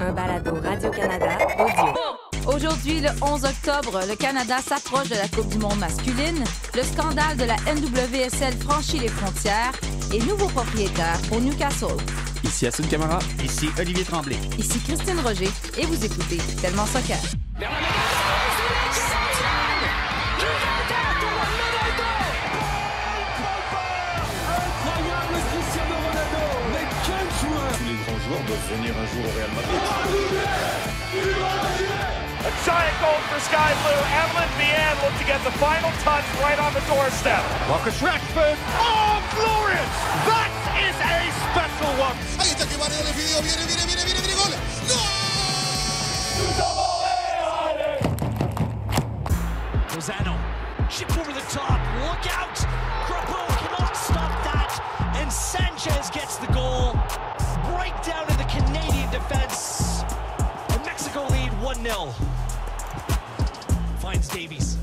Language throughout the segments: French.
un balado Radio-Canada audio. Aujourd'hui, le 11 octobre, le Canada s'approche de la Coupe du monde masculine. Le scandale de la NWSL franchit les frontières et nouveau propriétaire au Newcastle. Ici Assun Camara. Ici Olivier Tremblay. Ici Christine Roger et vous écoutez Tellement Soccer. Joueurs doivent venir un jour au Real Madrid. A giant goal for Sky Blue. Evelyn Vianne look to get the final touch right on the doorstep. Marcus Rashford. Oh, glorious! That is a special one. Ahí está que Mario le pidió, viene, viene, viene, viene, viene, gol. ¡No! Lozano, chip over the top, 1-0. Finds Davies.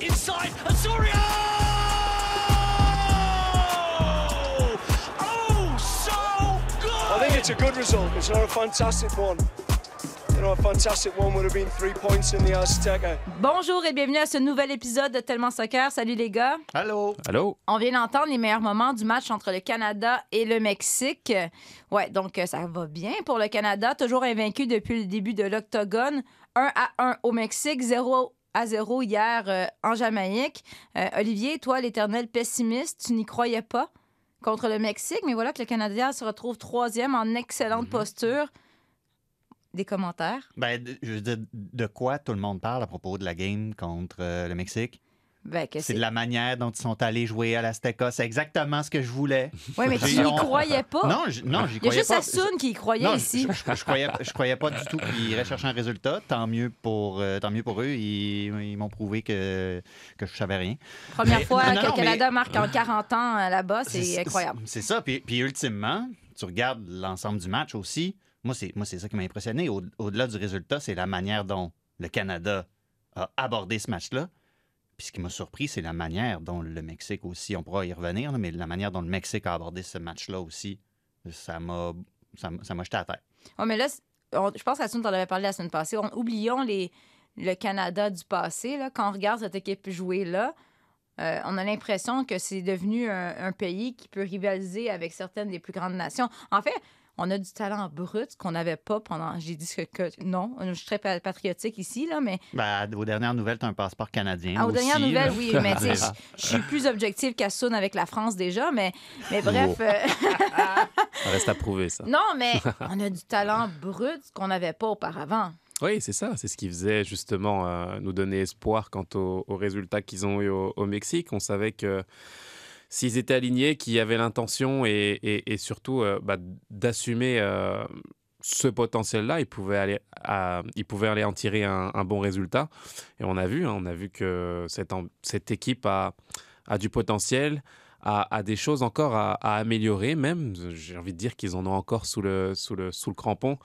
Inside, Asorio! Oh, so good! I think it's a good result. It's not a fantastic one. Bonjour et bienvenue à ce nouvel épisode de Tellement Soccer. Salut les gars. Allô? Allô? On vient d'entendre les meilleurs moments du match entre le Canada et le Mexique. Ouais, donc euh, ça va bien pour le Canada, toujours invaincu depuis le début de l'octogone. 1 à 1 au Mexique, 0 à 0 hier euh, en Jamaïque. Euh, Olivier, toi, l'éternel pessimiste, tu n'y croyais pas contre le Mexique, mais voilà que le Canadien se retrouve troisième en excellente posture. Des commentaires? Ben, je veux dire, de quoi tout le monde parle à propos de la game contre euh, le Mexique? Ben, C'est de la manière dont ils sont allés jouer à l'Azteca. C'est exactement ce que je voulais. Oui, mais tu n'y on- croyais pas. Non, je- non, j'y Il y a croyais juste pas. Assoun qui y croyait Non, ici. Je, je, je croyais, je croyais pas du tout qu'ils iraient chercher un résultat. Tant mieux pour, euh, tant mieux pour eux. Ils, ils m'ont prouvé que, que je savais rien. Première Mais- fois non, que le mais- Canada marque en 40 ans euh, là-bas, c'est incroyable. C'est ça. Puis, puis ultimement, tu regardes l'ensemble du match aussi. Moi, c'est, moi, c'est ça qui m'a impressionné. Au- Au-delà du résultat, c'est la manière dont le Canada a abordé ce match-là. Puis ce qui m'a surpris, c'est la manière dont le Mexique aussi, on pourra y revenir, mais la manière dont le Mexique a abordé ce match-là aussi, ça m'a, ça jeté à terre. Ouais, mais là, je pense qu'Assoun t'en avait parlé la semaine passée. On- oublions les, le Canada du passé. Là. Quand on regarde cette équipe jouer là, euh, on a l'impression que c'est devenu un pays qui peut rivaliser avec certaines des plus grandes nations. En fait, on a du talent brut qu'on n'avait pas pendant. J'ai dit que, que- non, je suis très pa- patriotique ici, là, mais Ben, aux dernières nouvelles, tu as un passeport canadien. Ah, aux aussi, dernières nouvelles, là. oui, mais tu sais, je suis plus objective qu'Assoun avec la France déjà, mais, mais bref. Oh. euh, Ça reste à prouver, ça. non, mais on a du talent brut qu'on n'avait pas auparavant. Oui, c'est ça. C'est ce qui faisait justement euh, nous donner espoir quant aux, aux résultats qu'ils ont eu au, au Mexique. On savait que s'ils étaient alignés, qu'ils avaient l'intention et, surtout euh, bah, d'assumer euh, ce potentiel-là, ils pouvaient aller, ils pouvaient aller en tirer un, bon résultat. Et on a vu, hein, on a vu que cette, équipe a, du potentiel. A, des choses encore à, améliorer, même. J'ai envie de dire qu'ils en ont encore sous le, crampon.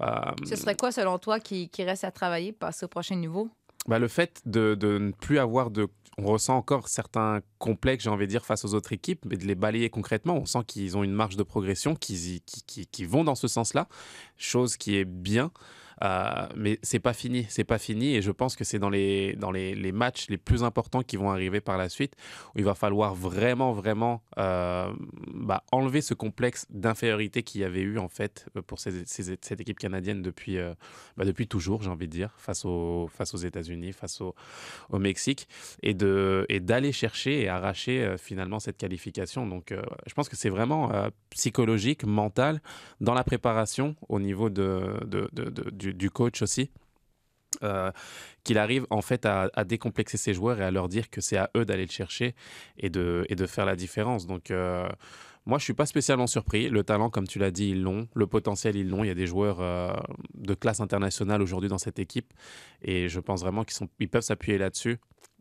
Euh, Ce serait quoi, selon toi, qui, qui reste à travailler pour passer au prochain niveau? Bah, le fait de, de ne plus avoir de... On ressent encore certains complexes, j'ai envie de dire, face aux autres équipes, mais de les balayer concrètement, on sent qu'ils ont une marge de progression, qu'ils qui, qui vont dans ce sens-là, chose qui est bien. Euh, mais c'est pas fini, c'est pas fini, et je pense que c'est dans les dans les, matchs les plus importants qui vont arriver par la suite où il va falloir vraiment vraiment euh, bah, enlever ce complexe d'infériorité qu'il y avait eu en fait pour ces- ces- cette équipe canadienne depuis euh, bah, depuis toujours, j'ai envie de dire, face aux face aux États-Unis, face au, au Mexique, et de et d'aller chercher et arracher euh, finalement cette qualification. Donc, euh, je pense que c'est vraiment euh, psychologique, mental, dans la préparation au niveau de- de- du, du coach aussi. euh, qu'il arrive en fait à, décomplexer ses joueurs et à leur dire que c'est à eux d'aller le chercher et de, et de faire la différence. Donc euh, moi je suis pas spécialement surpris. Le talent, comme tu l'as dit, ils l'ont. Le potentiel, ils l'ont. Il y a des joueurs euh, de classe internationale aujourd'hui dans cette équipe et je pense vraiment qu'ils ils peuvent s'appuyer là-dessus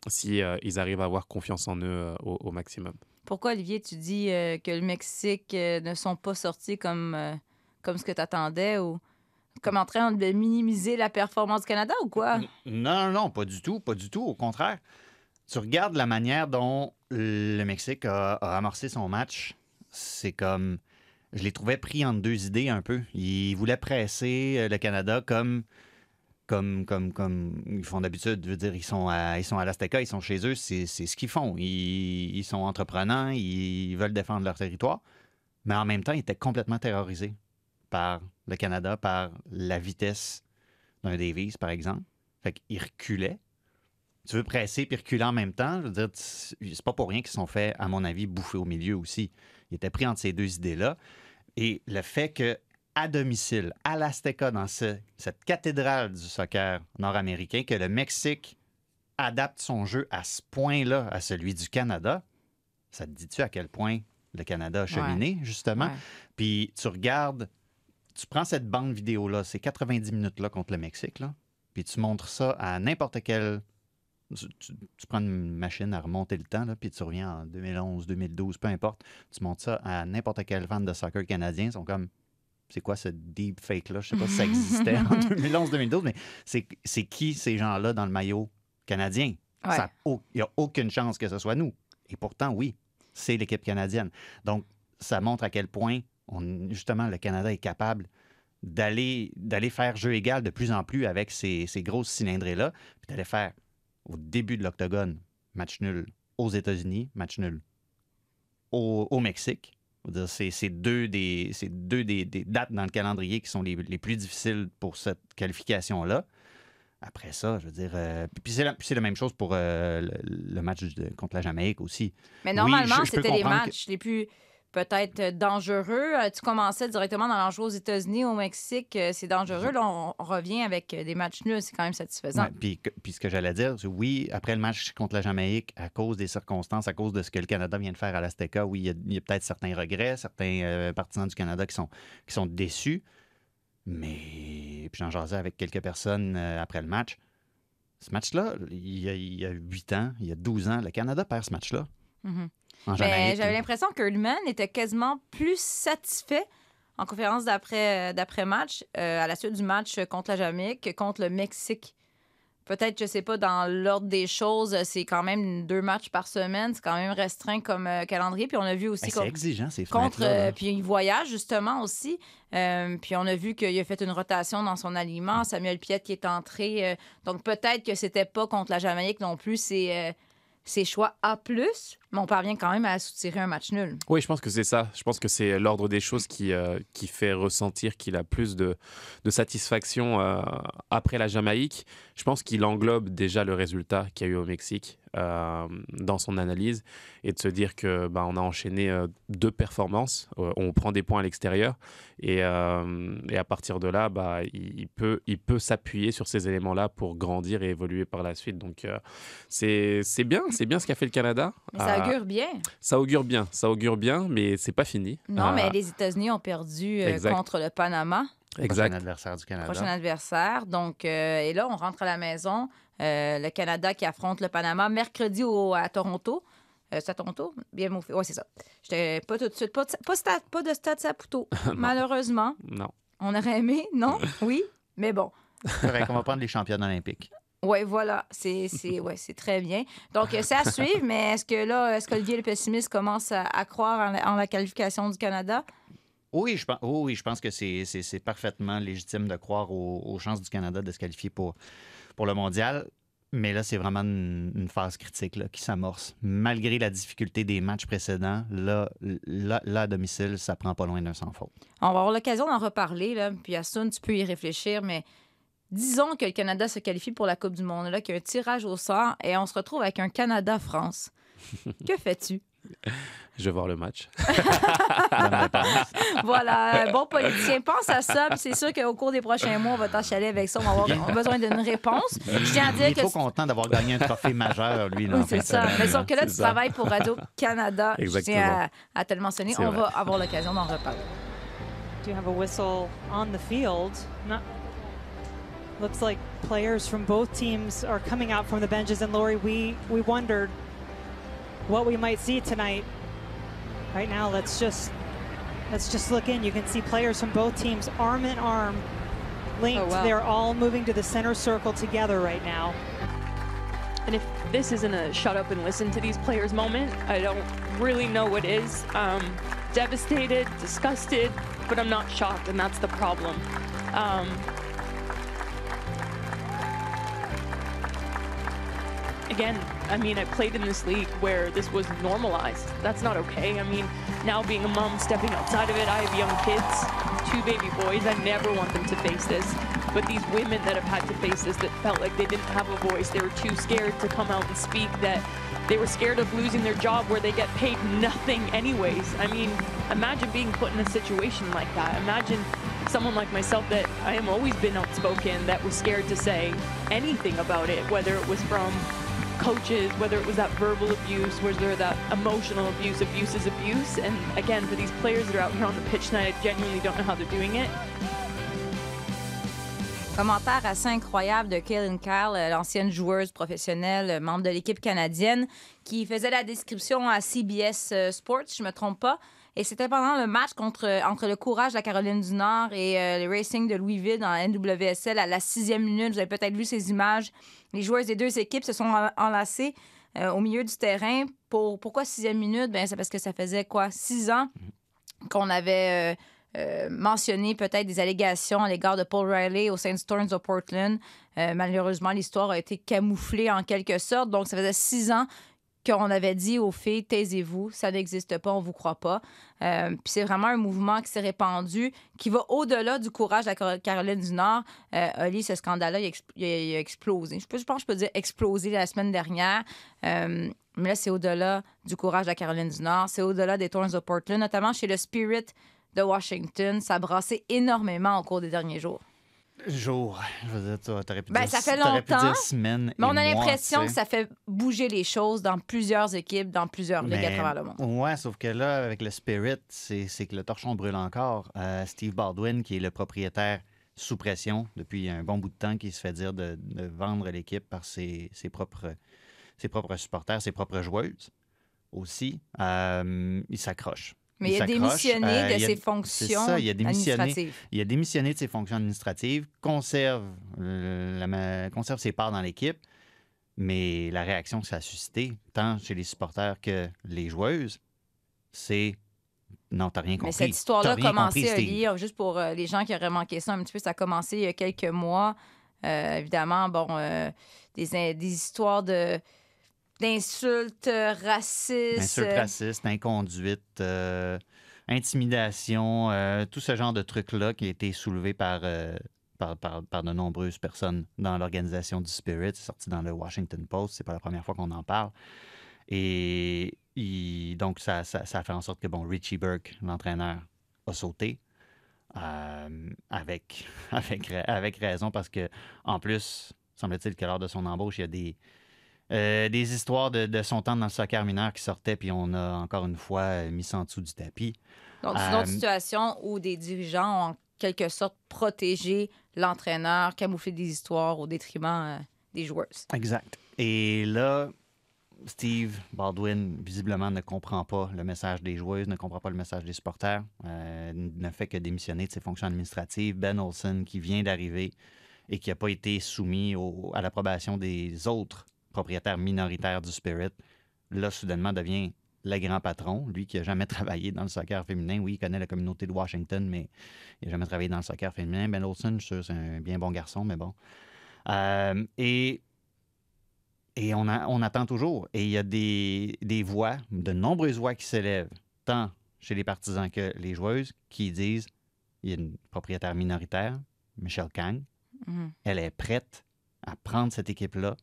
si ils arrivent à avoir confiance en eux au, maximum. Pourquoi, Olivier, tu dis que le Mexique ne sont pas sortis comme, comme ce que tu attendais ou comme en train de minimiser la performance du Canada ou quoi? Non, non, non, pas du tout, pas du tout. Au contraire, tu regardes la manière dont le Mexique a, amorcé son match, c'est comme je les trouvais pris entre deux idées un peu. Ils voulaient presser euh, le Canada comme, comme, comme, comme ils font d'habitude. Veux dire, ils sont à, ils sont à l'Azteca, ils sont chez eux, c'est ce qu'ils font. Ils sont entreprenants, ils veulent défendre leur territoire. Mais en même temps, ils étaient complètement terrorisés par le Canada, par la vitesse d'un Davies, par exemple. Fait qu'ils reculaient. Tu veux presser puis reculer en même temps, je veux dire, c'est pas pour rien qu'ils se sont fait, à mon avis, bouffer au milieu aussi. Ils étaient pris entre ces deux idées-là. Et le fait que à domicile, à l'Azteca, dans ce- cette cathédrale du soccer nord-américain, que le Mexique adapte son jeu à ce point-là, à celui du Canada, ça te dit-tu à quel point le Canada a cheminé, justement? Ouais. Puis tu regardes, tu prends cette bande vidéo-là, ces 90 minutes-là contre le Mexique, là, puis tu montres ça à n'importe quel. Tu, tu- tu prends une machine à remonter le temps, là, puis tu reviens en 2011, 2012, peu importe. Tu montres ça à n'importe quel fan de soccer canadien. Ils sont comme. C'est quoi ce deep fake-là? Je sais pas si ça existait en 2011-2012, mais c'est qui ces gens-là dans le maillot canadien? Ouais. Il n'y a aucune chance que ce soit nous. Et pourtant, oui, c'est l'équipe canadienne. Donc, ça montre à quel point, on, justement, le Canada est capable d'aller d'aller faire jeu égal de plus en plus avec ces, ces grosses cylindrées-là, puis d'aller faire au début de l'octogone, match nul aux États-Unis, match nul au, au Mexique. C'est c'est deux, des, c'est deux des, des dates dans le calendrier qui sont les, les plus difficiles pour cette qualification-là. Après ça, je veux dire. euh, puis c'est la, puis c'est la même chose pour euh, le, le match de- contre la Jamaïque aussi. Mais normalement, c'était les que- matchs les plus peut-être euh, dangereux. Euh, Tu commençais directement dans l'enjeu aux États-Unis, au Mexique, euh, c'est dangereux. Là, on, on revient avec des matchs nuls, c'est quand même satisfaisant. Ouais, puis, puis ce que j'allais dire, c'est oui, après le match contre la Jamaïque, à cause des circonstances, à cause de ce que le Canada vient de faire à l'Azteca, oui, il y a, il y a peut-être certains regrets, certains euh, partisans du Canada qui sont, qui sont déçus. Mais puis j'en jasais avec quelques personnes euh, après le match. Ce match-là, il y, a, il y a 8 ans, il y a 12 ans, le Canada perd ce match-là. Mhm. Jamaïque. J'avais l'impression que Hurlman était quasiment plus satisfait en conférence d'après- d'après-match euh, à la suite du match contre la Jamaïque que contre le Mexique. Peut-être, je sais pas, dans l'ordre des choses, c'est quand même deux matchs par semaine. C'est quand même restreint comme euh, calendrier. Puis on a vu aussi c'est contre- exigeant, ces contre. euh, puis il voyage justement aussi. Euh, puis on a vu qu'il a fait une rotation dans son aliment. Samuel Piette qui est entré. euh, donc peut-être que c'était pas contre la Jamaïque non plus euh, ses choix A, mais on parvient quand même à soutirer un match nul. Oui, je pense que c'est ça. Je pense que c'est l'ordre des choses qui, euh, qui fait ressentir qu'il a plus de, de satisfaction euh, après la Jamaïque. Je pense qu'il englobe déjà le résultat qu'il y a eu au Mexique euh, dans son analyse et de se dire que bah, on a enchaîné deux performances, on prend des points à l'extérieur et, et à partir de là, bah, il, peut, il peut s'appuyer sur ces éléments-là pour grandir et évoluer par la suite. Donc c'est c'est bien, c'est bien ce qu'a fait le Canada. Mais ça Euh, augure bien. ça augure bien, ça augure bien, mais c'est pas fini. Non, Euh, mais les États-Unis ont perdu euh, contre le Panama, Prochain Exact. adversaire du Canada. prochain adversaire. Donc, euh, et là, on rentre à la maison. Euh, le Canada qui affronte le Panama mercredi au- à Toronto. Euh, c'est à Toronto? Bien moufé. Oui, c'est ça. J'étais pas tout de suite. Pas de, pas stade- pas de stade Saputo. Malheureusement. Non. On aurait aimé, non? Oui. Mais bon. Correct, on va prendre les championnes olympiques. Oui, voilà. C'est c'est- ouais, c'est très bien. Donc, euh, c'est à suivre, mais est-ce que là, est-ce qu'Olivier le pessimiste commence à, à croire en la, en la qualification du Canada? Oui, je pense, oh oui, je pense que c'est- c'est c'est parfaitement légitime de croire aux, aux chances du Canada de se qualifier pour, pour le mondial. Mais là, c'est vraiment une, une phase critique là, qui s'amorce. Malgré la difficulté des matchs précédents, là, là, là, à domicile, ça prend pas loin d'un sans faute. On va avoir l'occasion d'en reparler, là, puis Assun, tu peux y réfléchir, mais disons que le Canada se qualifie pour la Coupe du Monde, là, qu'il y a un tirage au sort, et on se retrouve avec un Canada-France. que fais-tu? Je vais voir le match. Voilà, bon politicien, pense à ça, puis c'est sûr qu'au cours des prochains mois, on va t'enchaîler avec ça, on va avoir besoin d'une réponse. Je tiens à Il dire est que... trop content d'avoir gagné un trophée majeur, lui. Là, Oui, c'est ça. Mais sauf que là, tu ça. travailles pour Radio-Canada. Je Exactement. tiens à, à te le mentionner. C'est On vrai. va avoir l'occasion d'en reparler. do have a whistle on the field? Not, looks like players from both teams are coming out from the benches. And Lori, we we wondered what we might see tonight. Right now, let's just let's just look in. You can see players from both teams arm in arm, linked. Oh, wow. They're all moving to the center circle together right now. And if this isn't a shut up and listen to these players moment, I don't really know what is. Um, devastated, disgusted, but I'm not shocked, and that's the problem. Um, again, I mean, I played in this league where this was normalized. That's not okay. I mean, now being a mom, stepping outside of it, I have young kids, two baby boys. I never want them to face this. But these women that have had to face this that felt like they didn't have a voice, they were too scared to come out and speak, that they were scared of losing their job where they get paid nothing anyways. I mean, imagine being put in a situation like that. Imagine someone like myself that I am always been outspoken that was scared to say anything about it, whether it was from coaches, whether it was that verbal abuse, whether that emotional abuse, abuse is abuse. And again, for these players that are out here on the pitch tonight, I genuinely don't know how they're doing it. Commentaire assez incroyable de Kaylin Kyle, euh, l'ancienne joueuse professionnelle, euh, membre de l'équipe canadienne, qui faisait la description à CBS euh, Sports, je me trompe pas. Et c'était pendant le match contre, entre le Courage de la Caroline du Nord et euh, le Racing de Louisville dans la NWSL à la sixième minute. Vous avez peut-être vu ces images. Les joueuses des deux équipes se sont en- enlacées euh, au milieu du terrain. Pour, pourquoi sixième minute? Ben, c'est parce que ça faisait quoi? Six ans qu'on avait euh, euh, mentionné peut-être des allégations à l'égard de Paul Riley au Saint Storms de Portland. Euh, malheureusement, l'histoire a été camouflée en quelque sorte. Donc, ça faisait six ans qu'on avait dit aux filles, taisez-vous, ça n'existe pas, on vous croit pas. Euh, Puis c'est vraiment un mouvement qui s'est répandu, qui va au-delà du courage de la Caro- Caroline du Nord. Euh, ce scandale-là, il, a explosé. Je pense que je peux dire explosé la semaine dernière. Euh, mais là, c'est au-delà du courage de la Caroline du Nord. C'est au-delà des Thorns de Portland, notamment chez le Spirit de Washington. Ça a brassé énormément au cours des derniers jours. Jour. Je veux dire, tu aurais pu Ben, dire, ça fait t'aurais pu longtemps, dire semaine Mais on a l'impression que ça fait bouger les choses dans plusieurs équipes, dans plusieurs ligues à Mais- travers le monde. Ouais, sauf que là, avec le Spirit, c'est c'est que le torchon brûle encore. Euh, Steve Baldwin, qui est le propriétaire sous pression depuis un bon bout de temps, qui se fait dire de, de vendre l'équipe par ses, ses propres, ses propres supporters, ses propres joueuses aussi, euh, il s'accroche. Mais il a démissionné Euh, de il a- ses fonctions ça, il a démissionné. administratives. Il a démissionné de ses fonctions administratives, conserve, euh, la conserve ses parts dans l'équipe, mais la réaction que ça a suscité, tant chez les supporters que les joueuses, c'est non, t'as rien compris. Mais cette histoire-là a commencé, compris, Steve. Oli, juste pour euh, les gens qui auraient manqué ça un petit peu, ça a commencé il y a quelques mois. Euh, évidemment, bon, euh, des, des histoires de d'insultes euh, racistes. Insultes euh, racistes, inconduite, euh, intimidation, euh, tout ce genre de trucs-là qui a été soulevé par, euh, par, par- par de nombreuses personnes dans l'organisation du Spirit. C'est sorti dans le Washington Post. C'est pas la première fois qu'on en parle. Et il- donc, ça, ça, ça a fait en sorte que, bon, Richie Burke, l'entraîneur, a sauté. avec, avec, avec raison, parce que, en plus, semble-t-il que lors de son embauche, il y a des, euh, des histoires de, de son temps dans le soccer mineur qui sortaient, puis on a encore une fois euh, mis ça en dessous du tapis. Donc, c'est une autre Euh, situation où des dirigeants ont en quelque sorte protégé l'entraîneur, camouflé des histoires au détriment des joueuses. Exact. Et là, Steve Baldwin, visiblement, ne comprend pas le message des joueuses, ne comprend pas le message des supporters, euh, ne fait que démissionner de ses fonctions administratives. Ben Olsen, qui vient d'arriver et qui n'a pas été soumis au- à l'approbation des autres propriétaires minoritaires du Spirit, là, soudainement, devient le grand patron. Lui qui n'a jamais travaillé dans le soccer féminin. Oui, il connaît la communauté de Washington, mais il n'a jamais travaillé dans le soccer féminin. Ben Olsen, je suis sûr, c'est un bien bon garçon, mais bon. Euh, et et on, a- on attend toujours. Et il y a des, des voix, de nombreuses voix qui s'élèvent, tant chez les partisans que les joueuses, qui disent il y a une propriétaire minoritaire, Michelle Kang, Mhm. elle est prête à prendre cette équipe-là,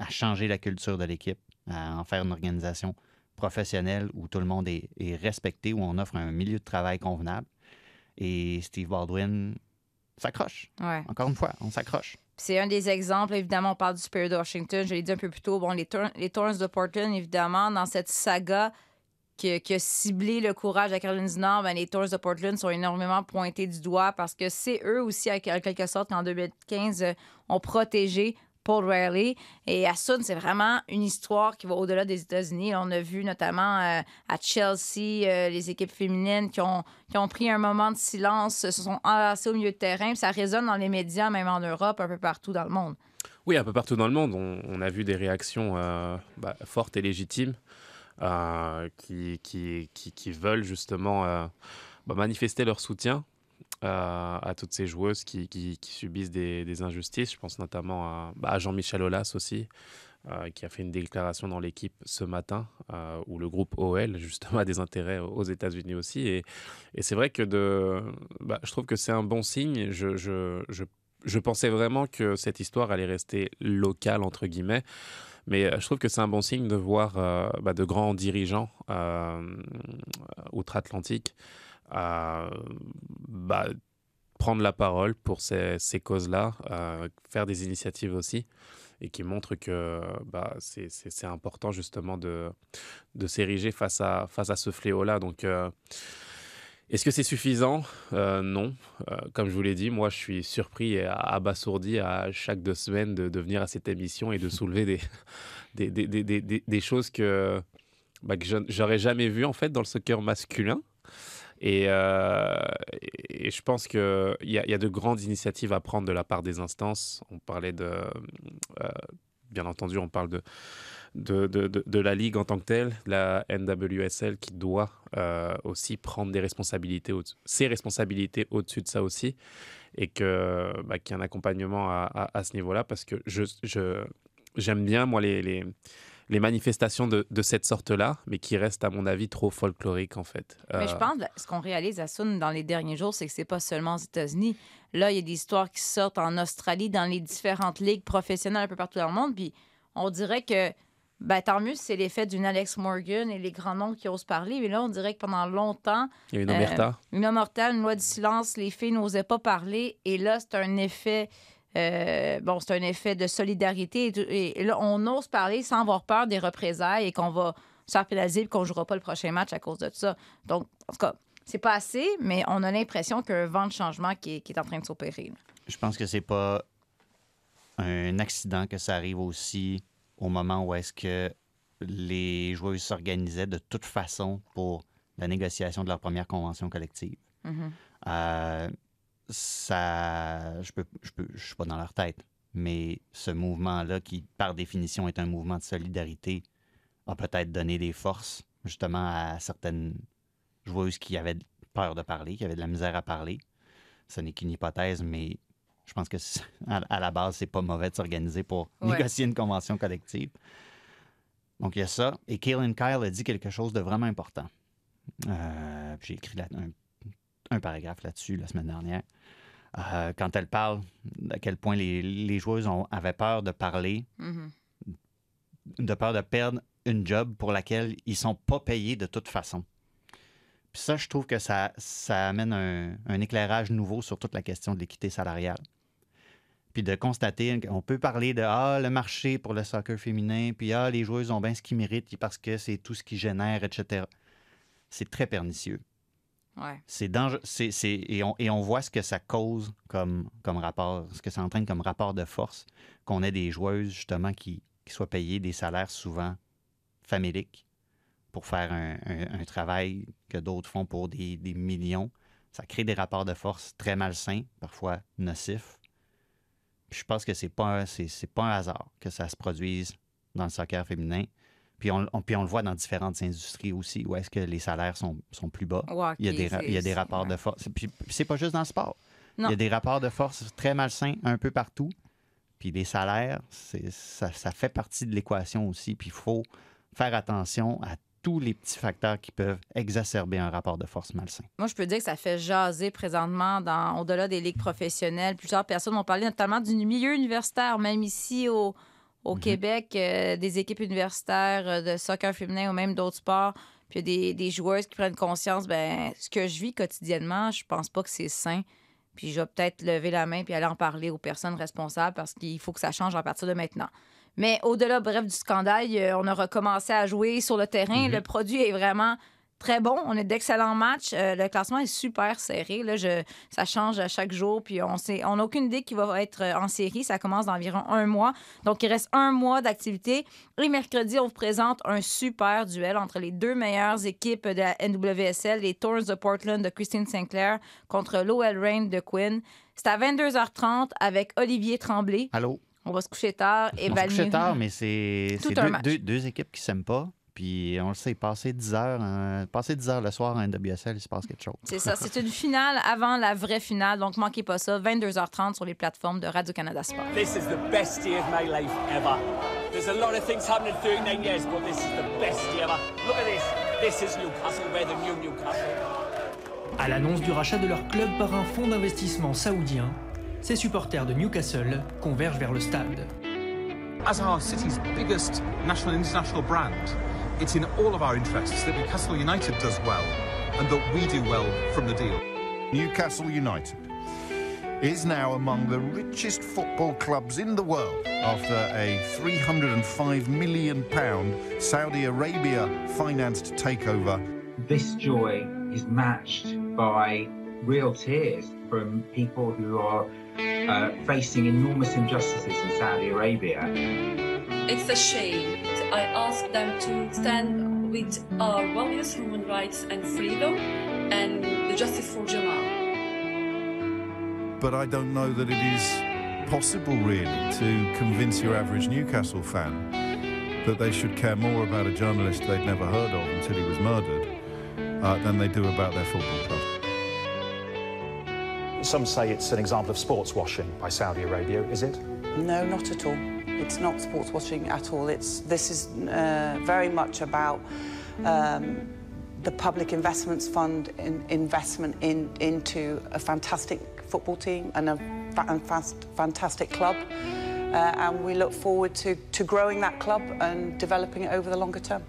à changer la culture de l'équipe, à en faire une organisation professionnelle où tout le monde est, est respecté, où on offre un milieu de travail convenable. Et Steve Baldwin s'accroche. Ouais. Encore une fois, on s'accroche. C'est un des exemples. Évidemment, on parle du Spirit de Washington. Je l'ai dit un peu plus tôt. Bon, les, les Thorns de Portland, évidemment, dans cette saga qui, qui a ciblé le courage de la Caroline du Nord, ben, les Thorns de Portland sont énormément pointés du doigt parce que c'est eux aussi, en quelque sorte, en 2015, euh, ont protégé Paul Riley. Et Sun, c'est vraiment une histoire qui va au-delà des États-Unis. On a vu notamment euh, à Chelsea euh, les équipes féminines qui ont, qui ont pris un moment de silence, se sont enlacées au milieu de terrain. Ça résonne dans les médias, même en Europe, un peu partout dans le monde. Oui, un peu partout dans le monde, on, a vu des réactions euh, bah, fortes et légitimes. qui, qui, qui, veulent justement bah, manifester leur soutien à toutes ces joueuses qui, subissent des, injustices. Je pense notamment à, bah, Jean-Michel Aulas aussi, euh, qui a fait une déclaration dans l'équipe ce matin, euh, où le groupe OL, justement, a des intérêts aux États-Unis aussi. Et, c'est vrai que bah, je trouve que c'est un bon signe. Je, pensais vraiment que cette histoire allait rester locale, entre guillemets. Mais euh, je trouve que c'est un bon signe de voir euh, bah, de grands dirigeants outre-Atlantique euh, bah, prendre la parole pour ces, ces causes-là, euh, faire des initiatives aussi, et qui montrent que bah, c'est- important justement de, de s'ériger face à, face à ce fléau-là. Donc, euh, est-ce que c'est suffisant? Euh, Non. Euh, comme je vous l'ai dit, moi, je suis surpris et abasourdi à chaque deux semaines de, de venir à cette émission et de soulever des, des, des, des, des- choses que, bah, que j'aurais jamais vues en fait dans le soccer masculin. Et, euh, et je pense qu'il y, a- y a de grandes initiatives à prendre de la part des instances. On parlait de. euh, bien entendu, on parle de, de- de la Ligue en tant que telle, la NWSL qui doit euh, aussi prendre des responsabilités, au- ses responsabilités au-dessus de ça aussi. Et que, bah, qu'il y ait un accompagnement à, à- à ce niveau-là parce que je, je, j'aime bien, moi, les. les les manifestations de, de cette sorte-là, mais qui restent, à mon avis, trop folkloriques, en fait. Mais je Euh, pense, ce qu'on réalise à Sun dans les derniers jours, c'est que c'est pas seulement aux États-Unis. Là, il y a des histoires qui sortent en Australie, dans les différentes ligues professionnelles un peu partout dans le monde. Puis on dirait que, ben, tant mieux c'est l'effet d'une Alex Morgan et les grands noms qui osent parler. Mais là, on dirait que pendant longtemps, Il y a une Euh, omerta. une omerta, une loi du silence, les filles n'osaient pas parler. Et là, c'est un effet. Euh, bon, c'est un effet de solidarité. Et, tout- et là, on ose parler sans avoir peur des représailles et qu'on va se faire pénaliser et qu'on ne jouera pas le prochain match à cause de ça. Donc, en tout cas, c'est pas assez, mais on a l'impression qu'il y a un vent de changement qui est, qui est en train de s'opérer. Je pense que c'est pas un accident que ça arrive aussi au moment où est-ce que les joueuses s'organisaient de toute façon pour la négociation de leur première convention collective. Mhm. Euh, ça, je peux, je peux, je suis pas dans leur tête, mais ce mouvement-là, qui par définition est un mouvement de solidarité, a peut-être donné des forces justement à certaines joueuses qui avaient peur de parler, qui avaient de la misère à parler. Ce n'est qu'une hypothèse, mais je pense que à, la base, c'est pas mauvais de s'organiser pour Ouais. négocier une convention collective. Donc, il y a ça. Et Kaylin Kyle a dit quelque chose de vraiment important. Euh, J'ai écrit là- un, un paragraphe là-dessus la semaine dernière. Euh, quand elle parle d'à quel point les, les joueuses ont- avaient peur de parler, Mhm. de peur de perdre une job pour laquelle ils sont pas payés de toute façon. Puis ça, je trouve que ça, ça amène un, un éclairage nouveau sur toute la question de l'équité salariale. Puis de constater, on peut parler de ah, le marché pour le soccer féminin, puis ah, les joueuses ont bien ce qu'ils méritent parce que c'est tout ce qui génère, etc. C'est très pernicieux. C'est dangereux. c'est- et, on, et on voit ce que ça cause comme, comme rapport, ce que ça entraîne comme rapport de force, qu'on ait des joueuses, justement, qui, qui soient payées des salaires souvent faméliques pour faire un, un- travail que d'autres font pour des, des millions. Ça crée des rapports de force très malsains, parfois nocifs. Puis je pense que c'est pas, c'est, c'est pas un hasard que ça se produise dans le soccer féminin. Puis on, on- puis on le voit dans différentes industries aussi, où est-ce que les salaires sont, sont plus bas. Ouais, Il y a des, il y a des rapports de force. Puis, puis c'est pas juste dans le sport. Non. Il y a des rapports de force très malsains un peu partout. Puis les salaires, ça, ça fait partie de l'équation aussi. Puis il faut faire attention à tous les petits facteurs qui peuvent exacerber un rapport de force malsain. Moi, je peux dire que ça fait jaser présentement dans, au-delà des ligues professionnelles. Plusieurs personnes m'ont parlé notamment du milieu universitaire, même ici au, au Québec, euh, des équipes universitaires euh, de soccer féminin ou même d'autres sports. Puis des, des joueuses qui prennent conscience, ben ce que je vis quotidiennement, je pense pas que c'est sain. Puis je vais peut-être lever la main puis aller en parler aux personnes responsables parce qu'il faut que ça change à partir de maintenant. Mais au-delà, bref, du scandale, on a recommencé à jouer sur le terrain. Le produit est vraiment très bon. On a d'excellents matchs. Euh, le classement est super serré. Là, je, ça change à chaque jour. Puis on n'a aucune idée qui va être euh, en série. Ça commence dans environ un mois. Donc, il reste un mois d'activité. Et mercredi, on vous présente un super duel entre les deux meilleures équipes de la NWSL, les Thorns de Portland de Christine Sinclair contre l'OL Reign de Quinn. C'est à 22h30 avec Olivier Tremblay. Allô? On va se coucher tard. Et On se Valmy- tard, mais c'est deux, deux- deux équipes qui s'aiment pas. Puis on le sait, passer 10 heures, hein, passer 10 heures le soir en NWSL, il se passe quelque chose. C'est ça. C'est une finale avant la vraie finale. Donc, manquez pas ça. 22h30 sur les plateformes de Radio-Canada Sport. This is the best day of my life ever. There's a lot of things happening in 39 years, but this is the best day ever. Look at this. This is Newcastle. We're the new Newcastle. À l'annonce du rachat de leur club par un fonds d'investissement saoudien, ces supporters de Newcastle convergent vers le stade. As our city's biggest national and international brand, it's in all of our interests that Newcastle United does well and that we do well from the deal. Newcastle United is now among the richest football clubs in the world after a 305 million pound Saudi Arabia financed takeover. This joy is matched by real tears from people who are uh, facing enormous injustices in Saudi Arabia. It's a shame. I ask them to stand with our values, human rights and freedom, and the justice for Jamal. But I don't know that it is possible, really, to convince your average Newcastle fan that they should care more about a journalist they'd never heard of until he was murdered uh, than they do about their football club. Some say it's an example of sports washing by Saudi Arabia, is it? No, not at all. It's not sports washing at all. It's this is uh, very much about um, the public investments fund in, investment in, into a fantastic football team and a fa- fantastic club. Uh, and we look forward to, to growing that club and developing it over the longer term.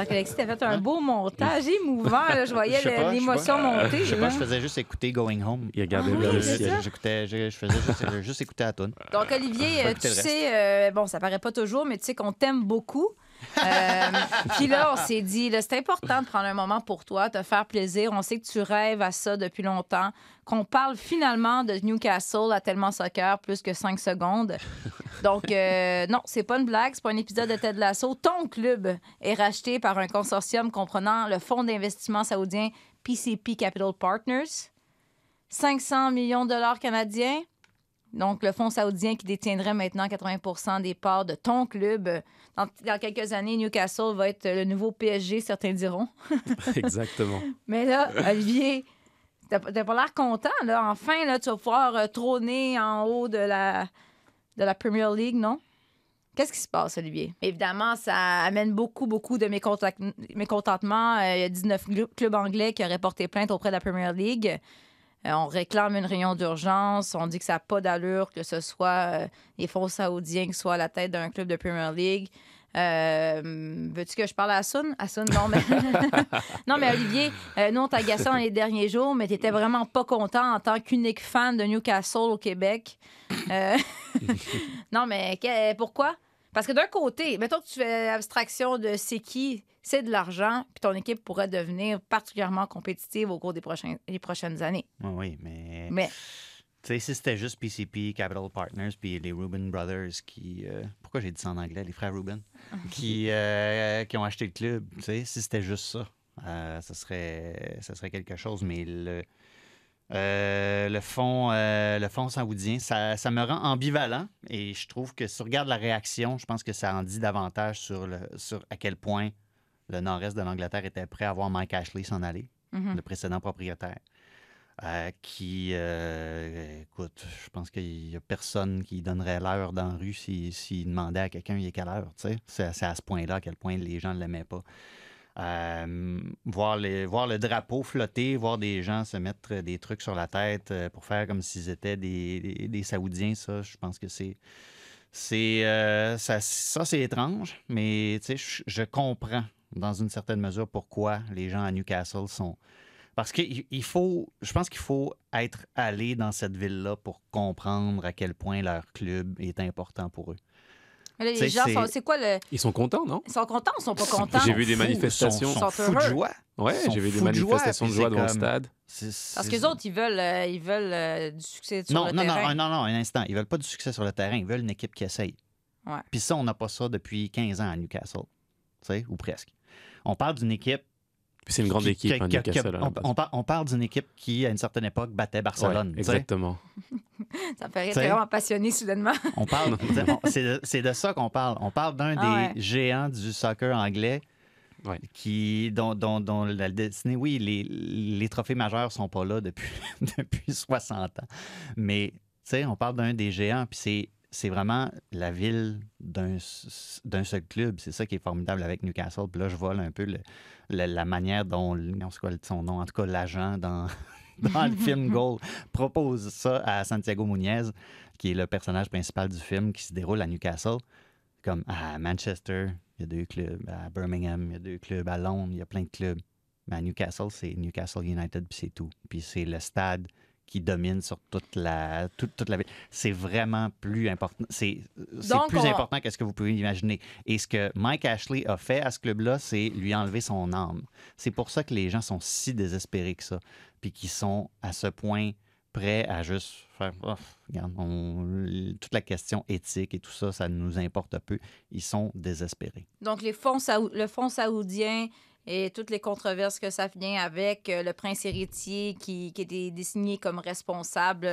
Jacques-Alexis, t'as fait un beau montage émouvant. là. Je voyais l'émotion monter. Je sais pas, je faisais juste écouter Going Home. Il regardait Ah vers oui, le ciel. J'écoutais, je, je faisais juste, juste écouter la tune. Donc, Olivier, euh, tu sais, euh, bon, ça paraît pas toujours, mais tu sais qu'on t'aime beaucoup. Euh, Puis là, on s'est dit, c'est important de prendre un moment pour toi, te faire plaisir. On sait que tu rêves à ça depuis longtemps. Qu'on parle finalement de Newcastle à tellement soccer plus que 5 secondes. Donc, euh, non, c'est pas une blague, c'est pas un épisode de Ted Lasso. Ton club est racheté par un consortium comprenant le fonds d'investissement saoudien PCP Capital Partners. 500 millions de dollars canadiens. Donc, le fonds saoudien qui détiendrait maintenant 80% des parts de ton club. Dans, dans quelques années, Newcastle va être le nouveau PSG, certains diront. Exactement. Mais là, Olivier, t'as pas l'air content, là. Enfin, là, tu vas pouvoir euh, trôner en haut de la, de la Premier League, non? Qu'est-ce qui se passe, Olivier? Évidemment, ça amène beaucoup, beaucoup de mécontentement. Euh, Il y a 19 glu- clubs anglais qui auraient porté plainte auprès de la Premier League. Euh, on réclame une réunion d'urgence. On dit que ça n'a pas d'allure que ce soit euh, les fonds saoudiens qui soient à la tête d'un club de Premier League. Euh, Veux-tu que je parle à Sun, non, mais... non, mais Olivier, nous, on t'agaçait dans les derniers jours, mais tu n'étais vraiment pas content en tant qu'unique fan de Newcastle au Québec. Non, mais pourquoi? Parce que d'un côté, mettons que tu fais abstraction de c'est qui, c'est de l'argent, puis ton équipe pourrait devenir particulièrement compétitive au cours des prochains, les prochaines années. Oui, mais. Mais Tu sais, si c'était juste PCP, Capital Partners, puis les Rubin Brothers qui. euh, pourquoi j'ai dit ça en anglais, les frères Rubin? qui, euh, qui ont acheté le club. Tu sais, si c'était juste ça, euh, ça, serait, ça serait quelque chose. Mais le. euh, le fond, euh, le fond saoudien, ça, ça me rend ambivalent et je trouve que si tu regardes la réaction, je pense que ça en dit davantage sur, le, sur à quel point le nord-est de l'Angleterre était prêt à voir Mike Ashley s'en aller, Mhm. le précédent propriétaire. Euh, qui, euh, écoute, je pense qu'il n'y a personne qui donnerait l'heure dans la rue s'il s'il demandait à quelqu'un il est quelle heure, tu sais? C'est à ce point-là à quel point les gens ne l'aimaient pas. Euh, voir, les, voir le drapeau flotter, voir des gens se mettre des trucs sur la tête pour faire comme s'ils étaient des, des, des Saoudiens, ça, je pense que c'est. C'est ça, ça c'est étrange, mais tu sais, je, je comprends dans une certaine mesure pourquoi les gens à Newcastle sont. Parce qu'il il faut, je pense qu'il faut être allé dans cette ville-là pour comprendre à quel point leur club est important pour eux. là, les T'sais, gens, c'est- sont- c'est quoi le. Ils sont contents, non? Ils sont contents ou ils sont pas contents? J'ai vu des manifestations. sont- sont fous de joie. Ouais, j'ai vu des fous de joie, manifestations de joie devant le stade. Parce que les autres, ils veulent, euh, ils veulent euh, du succès sur non, le non, terrain. non, non, non, un instant. Ils veulent pas du succès sur le terrain. Ils veulent une équipe qui essaye. Ouais. Puis ça, on n'a pas ça depuis 15 ans à Newcastle. Tu sais, ou presque. On parle d'une équipe. C'est une grande qui- équipe, qui- hein, qui- on, on on parle d'une équipe qui, à une certaine époque, battait Barcelone. Ouais, exactement. Ça t'es vraiment passionné soudainement. On parle, c'est de, c'est de ça qu'on parle. On parle d'un Ah des ouais. géants du soccer anglais qui, dont, dont- dont la destinée, oui, les, les trophées majeurs sont pas là depuis, depuis 60 ans. Mais, tu sais, on parle d'un des géants, puis c'est, c'est vraiment la ville d'un, seul club. C'est ça qui est formidable avec Newcastle. Puis là, je vole un peu le- la, la manière dont, non, c'est quoi son nom, en tout cas, l'agent dans, dans le film Goal propose ça à Santiago Muñez, qui est le personnage principal du film qui se déroule à Newcastle. Comme à Manchester, il y a deux clubs. À Birmingham, il y a deux clubs. À Londres, il y a plein de clubs. Mais à Newcastle, c'est Newcastle United, puis c'est tout. Puis c'est le stade qui domine sur toute la, toute, toute la ville. C'est vraiment plus important. C'est plus on- important que ce que vous pouvez imaginer. Et ce que Mike Ashley a fait à ce club-là, c'est lui enlever son âme. C'est pour ça que les gens sont si désespérés que ça, puis qui sont à ce point prêts à juste faire Oh, regarde, on- toute la question éthique et tout ça, ça nous importe peu. Ils sont désespérés. Donc, les fonds le fonds saoudien et toutes les controverses que ça vient avec, euh, le prince héritier qui, qui était désigné comme responsable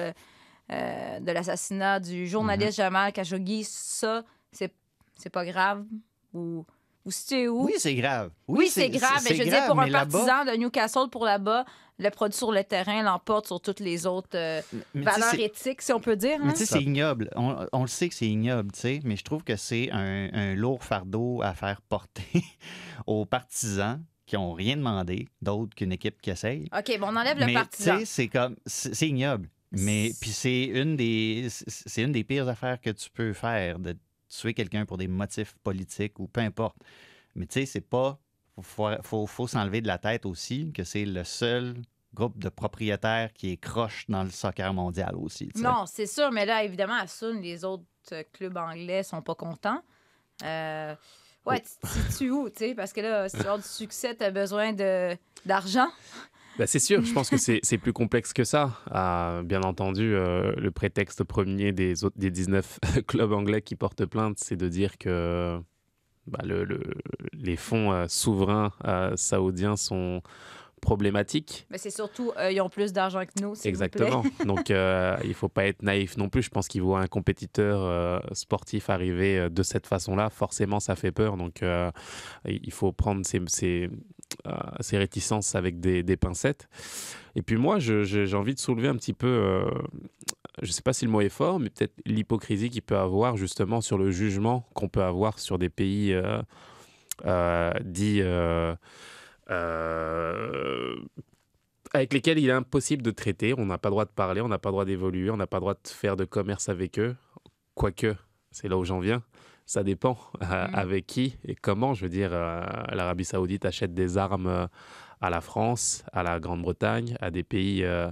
euh, de l'assassinat du journaliste Jamal Khashoggi, ça, c'est c'est pas grave? Ou, ou c'est où? Oui, c'est grave. Oui, c'est grave. Mais je veux dire, pour un partisan de Newcastle, pour là-bas, le produit sur le terrain l'emporte sur toutes les autres euh, tu valeurs éthiques, si on peut dire. Mais hein? tu sais, c'est ignoble. On, on le sait que c'est ignoble, tu sais, mais je trouve que c'est un, un lourd fardeau à faire porter aux partisans qui n'ont rien demandé d'autre qu'une équipe qui essaye. OK, bon, on enlève le mais tu partisan. sais, c'est comme, c'est ignoble. Mais puis c'est une des, c'est une des pires affaires que tu peux faire de tuer quelqu'un pour des motifs politiques ou peu importe. Mais tu sais, c'est pas, faut, faut, faut s'enlever de la tête aussi que c'est le seul groupe de propriétaires qui est croche dans le soccer mondial aussi. tu. Non, c'est sûr, mais là, évidemment, à Sun, les autres clubs anglais sont pas contents. Euh, ouais, tu tu tues où, tu sais? Parce que là, si tu avoir du succès, tu as besoin d'argent. Bah, c'est sûr, je pense que c'est plus complexe que ça. Ah, bien entendu, euh, le prétexte premier des, autres, des 19 clubs anglais qui portent plainte, c'est de dire que bah, le- le- les fonds euh, souverains euh, saoudiens sont problématiques. Mais c'est surtout, ils ont plus d'argent que nous, s'il vous plaît. Exactement. Donc, il faut pas être naïf non plus. Je pense qu'il voit un compétiteur sportif arriver de cette façon-là. Forcément, ça fait peur. Donc, il faut prendre ces, ces, ces réticences avec des, pincettes. Et puis moi, j'ai envie de soulever un petit peu, euh, je ne sais pas si le mot est fort, mais peut-être l'hypocrisie qu'il peut avoir justement sur le jugement qu'on peut avoir sur des pays euh, euh, dits... avec lesquels il est impossible de traiter. On n'a pas le droit de parler, on n'a pas le droit d'évoluer, on n'a pas le droit de faire de commerce avec eux. Quoique, c'est là où j'en viens. Ça dépend euh, avec qui et comment. Je veux dire, euh, l'Arabie Saoudite achète des armes euh, à la France, à la Grande-Bretagne, à des pays. euh,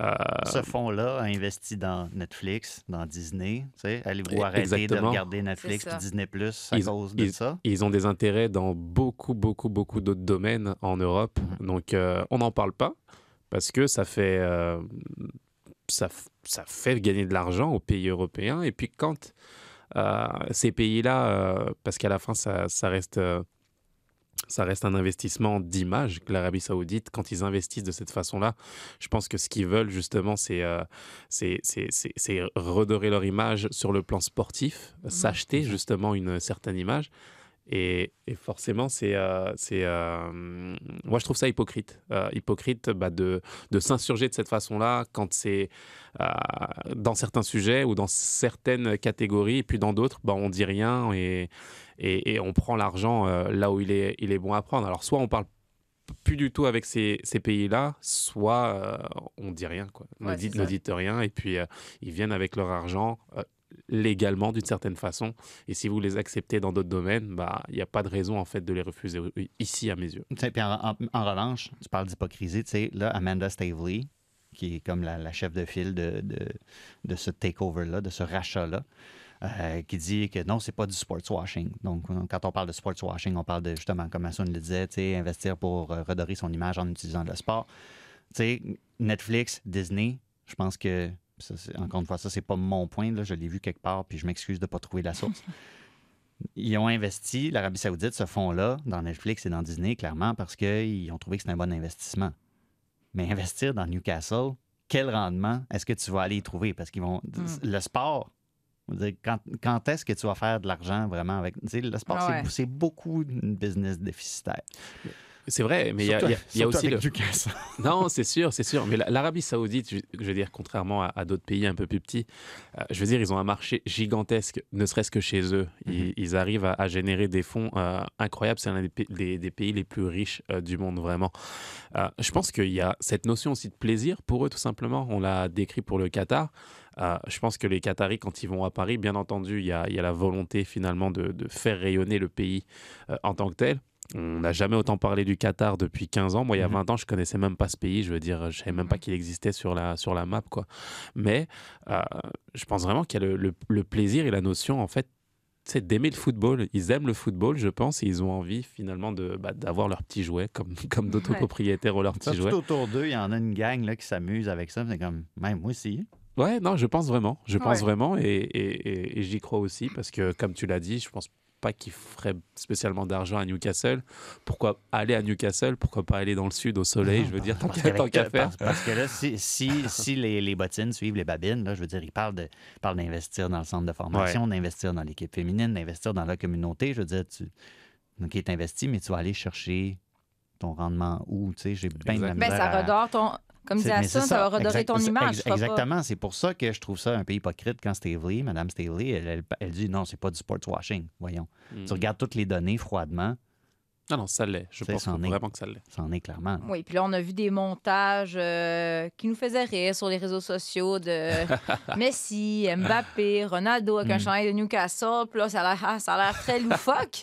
euh, Ce fonds-là a investi dans Netflix, dans Disney. tu sais. Allez-vous arrêter de regarder Netflix et. Disney Plus à ils, cause de ils- ça? ils ont des intérêts dans beaucoup, beaucoup, beaucoup d'autres domaines en Europe. Donc, euh, on n'en parle pas parce que ça fait, euh, ça, fait gagner de l'argent aux pays européens. Et puis, quand euh, ces pays-là, euh, parce qu'à la fin, ça, ça reste. euh, ça reste un investissement d'image que l'Arabie Saoudite, quand ils investissent de cette façon-là, je pense que ce qu'ils veulent justement, c'est euh, redorer leur image sur le plan sportif, s'acheter justement une certaine image. Et, et forcément, c'est, euh, c'est, euh, moi je trouve ça hypocrite, Euh, hypocrite bah, de, de s'insurger de cette façon-là quand c'est dans certains sujets ou dans certaines catégories, et puis dans d'autres, bah, on dit rien et, et, et on prend l'argent là où il est, il est bon à prendre. Alors soit on parle plus du tout avec ces, ces pays-là, soit euh, on dit rien, quoi. Ne, Ouais, dites, ne dites rien, et puis euh, ils viennent avec leur argent euh, légalement d'une certaine façon. Et si vous les acceptez dans d'autres domaines, bah il n'y a pas de raison en fait de les refuser euh, ici à mes yeux. En, en- revanche, tu parles d'hypocrisie, tu sais, là, Amanda Stavely, qui est comme la, chef de file de, de, ce takeover-là, de ce rachat-là, euh, qui dit que non, c'est pas du sports washing. Donc, euh, quand on parle de sports washing, on parle de justement, comme Assun le disait, investir pour redorer son image en utilisant le sport. Tu sais, Netflix, Disney, je pense que, ça, encore une fois, ça, c'est pas mon point, là, je l'ai vu quelque part, puis je m'excuse de pas trouver la source. Ils ont investi, l'Arabie Saoudite, ce fonds-là, dans Netflix et dans Disney, clairement, parce qu'ils ont trouvé que c'était un bon investissement. Mais investir dans Newcastle, quel rendement est-ce que tu vas aller y trouver? Parce qu'ils vont. Le sport, quand, quand est-ce que tu vas faire de l'argent vraiment avec. Le sport, Ah ouais. c'est beaucoup une business déficitaire. C'est vrai, mais il y a, y y aussi avec le. Newcastle. Non, c'est sûr, c'est sûr. Mais la- l'Arabie Saoudite, je, veux dire, contrairement à, à d'autres pays un peu plus petits, euh, je veux dire, ils ont un marché gigantesque, ne serait-ce que chez eux. Ils, ils arrivent à, à générer des fonds euh, incroyables. C'est l'un des, pa- des- des pays les plus riches euh, du monde, vraiment. Je pense qu'il y a cette notion aussi de plaisir pour eux, tout simplement. On l'a décrit pour le Qatar. Euh, je pense que les Qataris, quand ils vont à Paris, bien entendu, il y a, il y a la volonté finalement de, de faire rayonner le pays euh, en tant que tel. On n'a jamais autant parlé du Qatar depuis 15 ans. Moi, il y a 20 ans, je connaissais même pas ce pays. Je veux dire, je savais même pas qu'il existait sur la, sur la map. Quoi. Mais euh, je pense vraiment qu'il y a le, le- le plaisir et la notion, en fait, c'est d'aimer le football. Ils aiment le football, je pense, et ils ont envie finalement de, bah, d'avoir leurs petits jouets, comme, comme d'autres Ouais. propriétaires ont leurs Ça, petits tout autour d'eux, il y en a une gang là, qui s'amuse avec ça. C'est comme, même moi aussi. Ouais, non, je pense vraiment. Je pense Ouais. vraiment et, et- et- et j'y crois aussi parce que, comme tu l'as dit, je pense pas qu'ils feraient spécialement d'argent à Newcastle. Pourquoi aller à Newcastle? Pourquoi pas aller dans le sud au soleil? Je veux dire, tant qu'à faire. parce- que là, si, si, si les, les bottines suivent les babines, là, je veux dire, ils parlent de- ils parlent d'investir dans le centre de formation, d'investir dans l'équipe féminine, d'investir dans la communauté. Je veux dire, tu OK, t'investis, mais tu vas aller chercher ton rendement où? Tu sais, j'ai bien de la Ben, ça redore ton. Comme disait Hassan, ça, va redorer exact- ton image. ex- exactement. C'est pour ça que je trouve ça un peu hypocrite quand Stavely, Mme Stavely, elle, elle- elle dit non, c'est pas du sports washing. Voyons. Mm. Tu regardes toutes les données froidement. Non, non, ça l'est. Je pense est- vraiment que ça l'est. Ça en est clairement. Oui, puis là, on a vu des montages euh, qui nous faisaient rire sur les réseaux sociaux de Messi, Mbappé, Ronaldo avec un Mm. chandail de Newcastle. Puis là, ça a l'air, ah, ça a l'air très loufoque.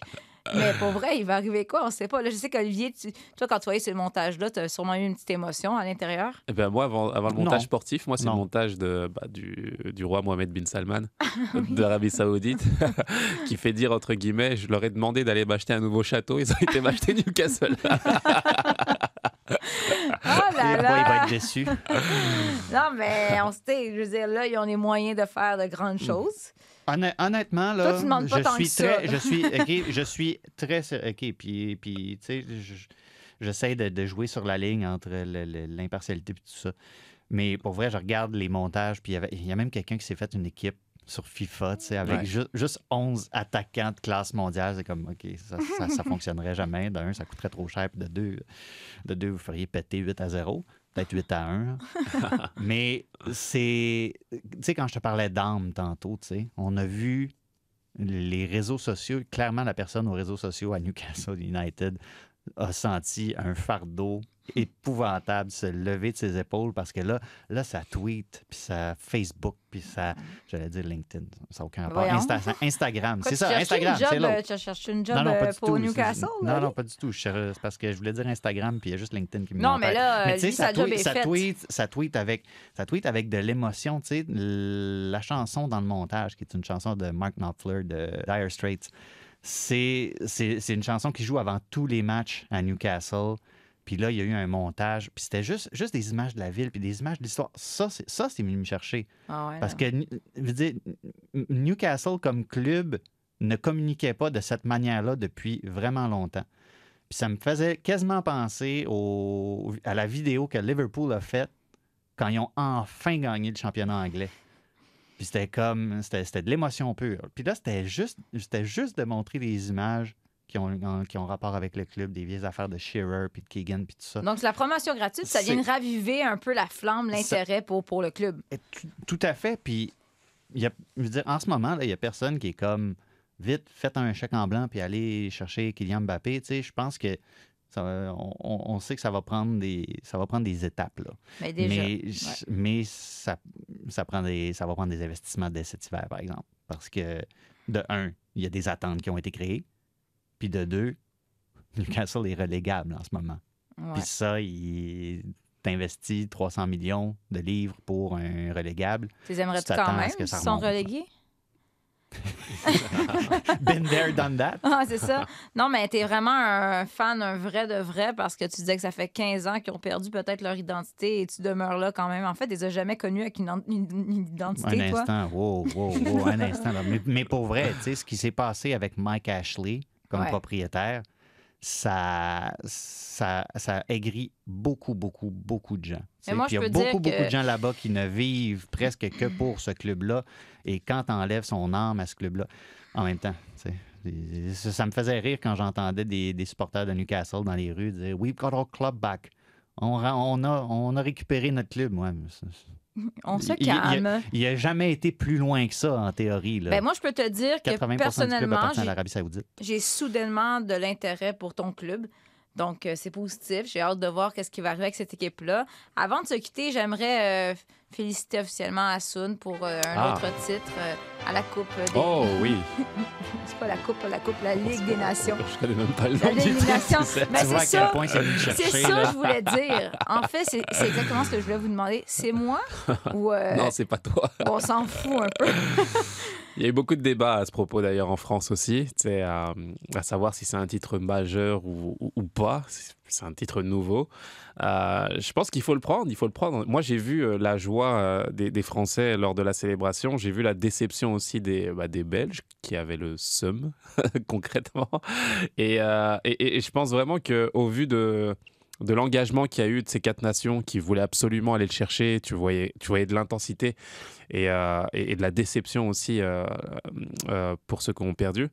Mais pour vrai, il va arriver quoi? On sait pas. Là, je sais qu'Olivier, tu... toi, quand tu voyais ce montage-là, tu as sûrement eu une petite émotion à l'intérieur. Eh ben, moi, avant, avant le montage Non. sportif, moi, c'est le montage de, bah, du, du roi Mohamed bin Salman d'Arabie Saoudite qui fait dire, entre guillemets, je leur ai demandé d'aller m'acheter un nouveau château. Ils ont été m'acheter Newcastle. Oh là Et là! il va être déçu. non, mais on sait, je veux dire, là, ils ont les moyens de faire de grandes choses. Honn- Honnêtement, là, Toi, tu demandes pas je, tant suis que ça. très, je suis je suis très OK, puis, puis tu sais, je- j'essaie de, de jouer sur la ligne entre l'impartialité et tout ça. Mais pour vrai, je regarde les montages, puis il y avait- il y, a même quelqu'un qui s'est fait une équipe sur FIFA, tu sais, avec Ouais. ju- juste 11 attaquants de classe mondiale. C'est comme, OK, ça, ça, ça fonctionnerait jamais. D'un, ça coûterait trop cher, puis de deux, de deux vous feriez péter 8 à 0, peut-être 8 à 1. Mais c'est. Tu sais, quand je te parlais d'âme tantôt, tu sais, on a vu les réseaux sociaux. Clairement, la personne aux réseaux sociaux à Newcastle United a senti un fardeau épouvantable se lever de ses épaules parce que là, là ça tweet, puis ça Facebook, puis ça, j'allais dire LinkedIn, ça n'a aucun rapport. Insta- Instagram, c'est ça, Instagram, c'est euh, l'autre. Tu cherches une job Non, non, pas euh, du pour tout. Newcastle? Non, non, pas du tout. C'est parce que je voulais dire Instagram, puis il y a juste LinkedIn qui me Non, vient en mais là, lui, ça sa job tweet- est ça faite. tweet, ça tweet avec, ça tweet avec de l'émotion. Tu sais, l- la chanson dans le montage, qui est une chanson de Mark Knopfler de Dire Straits, c'est une chanson qui joue avant tous les matchs à Newcastle. Puis là, il y a eu un montage. Puis c'était juste, juste des images de la ville, puis des images de l'histoire. Ça, c'est ça, c'est venu me chercher. Ah ouais, Parce que, je veux dire, Newcastle comme club ne communiquait pas de cette manière-là depuis vraiment longtemps. Puis ça me faisait quasiment penser au- à la vidéo que Liverpool a faite quand ils ont enfin gagné le championnat anglais. Puis c'était comme, c'était de l'émotion pure. Puis là, c'était juste, juste de montrer les images qui ont, qui ont rapport avec le club, des vieilles affaires de Shearer, puis de Keegan, puis tout ça. Donc, la promotion gratuite, ça vient raviver un peu la flamme, l'intérêt pour, pour le club. Tout à fait. Puis, y a, je veux dire, en ce moment, là, il n'y a personne qui est comme vite, faites un chèque en blanc puis allez chercher Kylian Mbappé. Tu sais, je pense que ça va- on, sait que ça va prendre des, ça va prendre des étapes. Là. Mais déjà, Mais, ouais. mais ça, ça, prend des, ça va prendre des investissements dès cet hiver, par exemple. Parce que, de un, il y a des attentes qui ont été créées. Puis de deux, Newcastle est relégable en ce moment. Ouais. Puis ça, il t'investis 300 millions de livres pour un relégable. Tu les aimerais-tu quand à même, ce que ça s'ils sont relégués? Been there, done that. Ah, c'est ça. Non, mais t'es vraiment un fan, un vrai de vrai, parce que tu disais que ça fait 15 ans qu'ils ont perdu peut-être leur identité et tu demeures là quand même. En fait, ils les as jamais connus avec une, une- une identité, Un toi? instant, wow, wow, wow, un instant. là. Mais, mais pour vrai, tu sais, ce qui s'est passé avec Mike Ashley comme Ouais. propriétaire, ça, ça, ça aigrit beaucoup, beaucoup, beaucoup de gens. Tu sais, moi, il y a beaucoup, beaucoup de gens là-bas qui ne vivent presque que pour ce club-là. Et quand tu enlèves son âme à ce club-là, en même temps, ça, me faisait rire quand j'entendais des, des supporters de Newcastle dans les rues dire We've got our club back. On, a, on a récupéré notre club. Ouais, mais On se calme. Il n'a jamais été plus loin que ça, en théorie. Là. Ben, moi, je peux te dire que 80 du club personnellement, j'ai soudainement de l'intérêt pour ton club. Donc, euh, c'est positif. J'ai hâte de voir qu'est-ce qui va arriver avec cette équipe-là. Avant de se quitter, j'aimerais euh, féliciter officiellement Asun pour euh, un Ah. autre titre euh, à la Coupe des... Oh oui. c'est pas la Coupe, la Coupe, la Ligue des Nations. Je connais même pas le nom du Ligue des titre. Nations. c'est- Ben, ça. ça que je voulais dire. En fait, c'est exactement ce que je voulais vous demander. C'est moi ou... Non, c'est pas toi. on s'en fout un peu. Il y a eu beaucoup de débats à ce propos d'ailleurs en France aussi, à, à savoir si c'est un titre majeur ou, ou- ou pas. C'est- un titre nouveau. Euh, je pense qu'il faut le prendre. Il faut le prendre. Moi, j'ai vu euh, la joie euh, des, Français lors de la célébration. J'ai vu la déception aussi des, bah, Belges qui avaient le seum concrètement. Et, et- je pense vraiment que au vu de de l'engagement qu'il y a eu de ces quatre nations qui voulaient absolument aller le chercher, tu voyais, tu voyais de l'intensité et, euh, et, et de la déception aussi euh, euh, pour ceux qui ont perdu.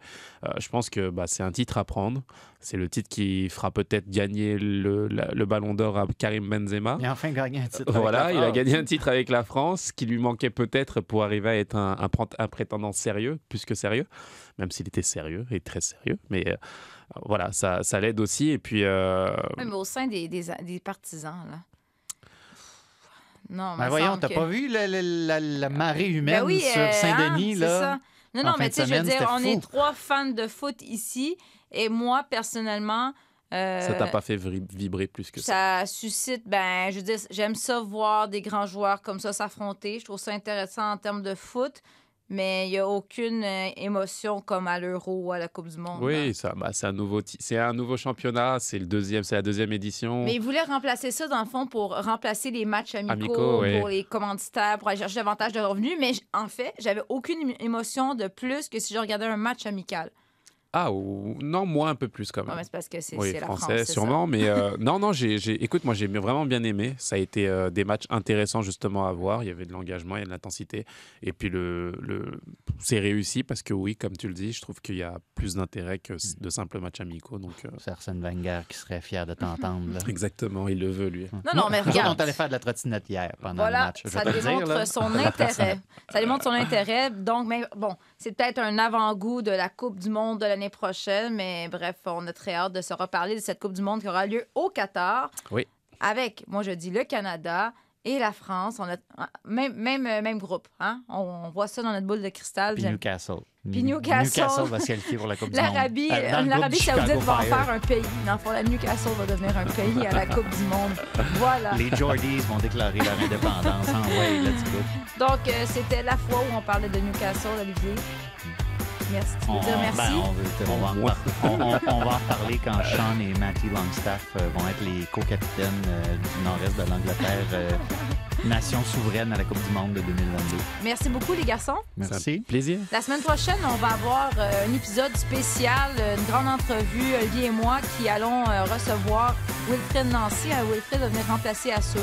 Je pense que bah, c'est un titre à prendre. C'est le titre qui fera peut-être gagner le, la- le ballon d'or à Karim Benzema. Il a enfin gagné un titre. avec Voilà, la il a France. gagné un titre avec la France qui lui manquait peut-être pour arriver à être un, un prétendant sérieux, plus que sérieux, même s'il était sérieux et très sérieux. Mais voilà, ça, ça l'aide aussi. Et puis, euh, Ouais, mais au sein des, des, des partisans, là. Non, Ben me voyons, t'as que- pas vu la, la- la- la marée humaine Ben oui, sur euh, Saint-Denis, hein, là? c'est ça. Non, non, mais tu sais, je veux dire, on fou. est trois fans de foot ici, et moi, personnellement. euh, ça t'a pas fait vibrer plus que ça. ça suscite, ben, je veux dire, j'aime ça voir des grands joueurs comme ça s'affronter. Je trouve ça intéressant en termes de foot, mais il n'y a aucune euh, émotion comme à l'Euro ou à la Coupe du Monde. hein. Oui, ça, bah, c'est un nouveau, c'est un nouveau championnat. C'est le deuxième, c'est la deuxième édition. Mais ils voulaient remplacer ça, dans le fond, pour remplacer les matchs amicaux, Amicaux, ouais. pour les commanditaires, pour aller chercher davantage de revenus. Mais en fait, j'avais aucune ém- émotion de plus que si je regardais un match amical. Ah, ou... non, moi un peu plus quand même. Ouais, mais c'est parce que c'est oui, c'est la français, France. c'est ça. sûrement. Mais euh, non, non, j'ai, j'ai- écoute, moi j'ai vraiment bien aimé. Ça a été euh, des matchs intéressants justement à voir. Il y avait de l'engagement, il y a de l'intensité. Et puis le, le... c'est réussi parce que oui, comme tu le dis, je trouve qu'il y a plus d'intérêt que de simples matchs amicaux. Donc, euh, C'est Arsène Wenger qui serait fier de t'entendre. là. Exactement, il le veut lui. Non, non, mais regarde. on allait faire de la trottinette hier pendant le Voilà, match. je vais ça le dire, démontre son intérêt. Ça démontre son intérêt. Donc, mais, bon, c'est peut-être un avant-goût de la Coupe du Monde de l'année prochaine, mais bref, on a très hâte de se reparler de cette Coupe du Monde qui aura lieu au Qatar Oui. avec, moi je dis, le Canada et la France. On a même, même, euh, même groupe. Hein? On, on voit ça dans notre boule de cristal. Puis Newcastle. Puis Newcastle. Newcastle va se qualifier pour la Coupe du Monde. L'Arabie Euh, Saoudite va en faire un pays. Dans le fond, la Newcastle va devenir un pays à la Coupe du Monde. Voilà. Les Geordies vont déclarer leur indépendance en way, let's go. Donc, euh, c'était la fois où on parlait de Newcastle, Olivier. Merci. Tu veux On, dire merci? ben, on, va en par- on- on- on va en reparler quand Sean et Matty Longstaff euh, vont être les co-capitaines euh, du nord-est de l'Angleterre, euh, nation souveraine à la Coupe du Monde de 2022. Merci beaucoup, les garçons. Merci. Plaisir. La semaine prochaine, on va avoir euh, un épisode spécial, une grande entrevue, Olivier et moi, qui allons recevoir Wilfred Nancy. Wilfred va venir remplacer Asun.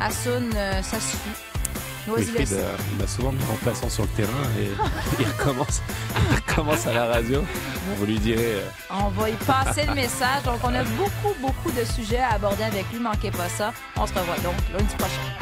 Asun, euh, ça suffit. Wilfried, il m'a souvent mis remplaçant sur le terrain et il recommence, il recommence à la radio. Vous lui direz. euh, On va y passer le message. Donc, on a beaucoup, beaucoup de sujets à aborder avec lui. Manquez pas ça. On se revoit donc lundi prochain.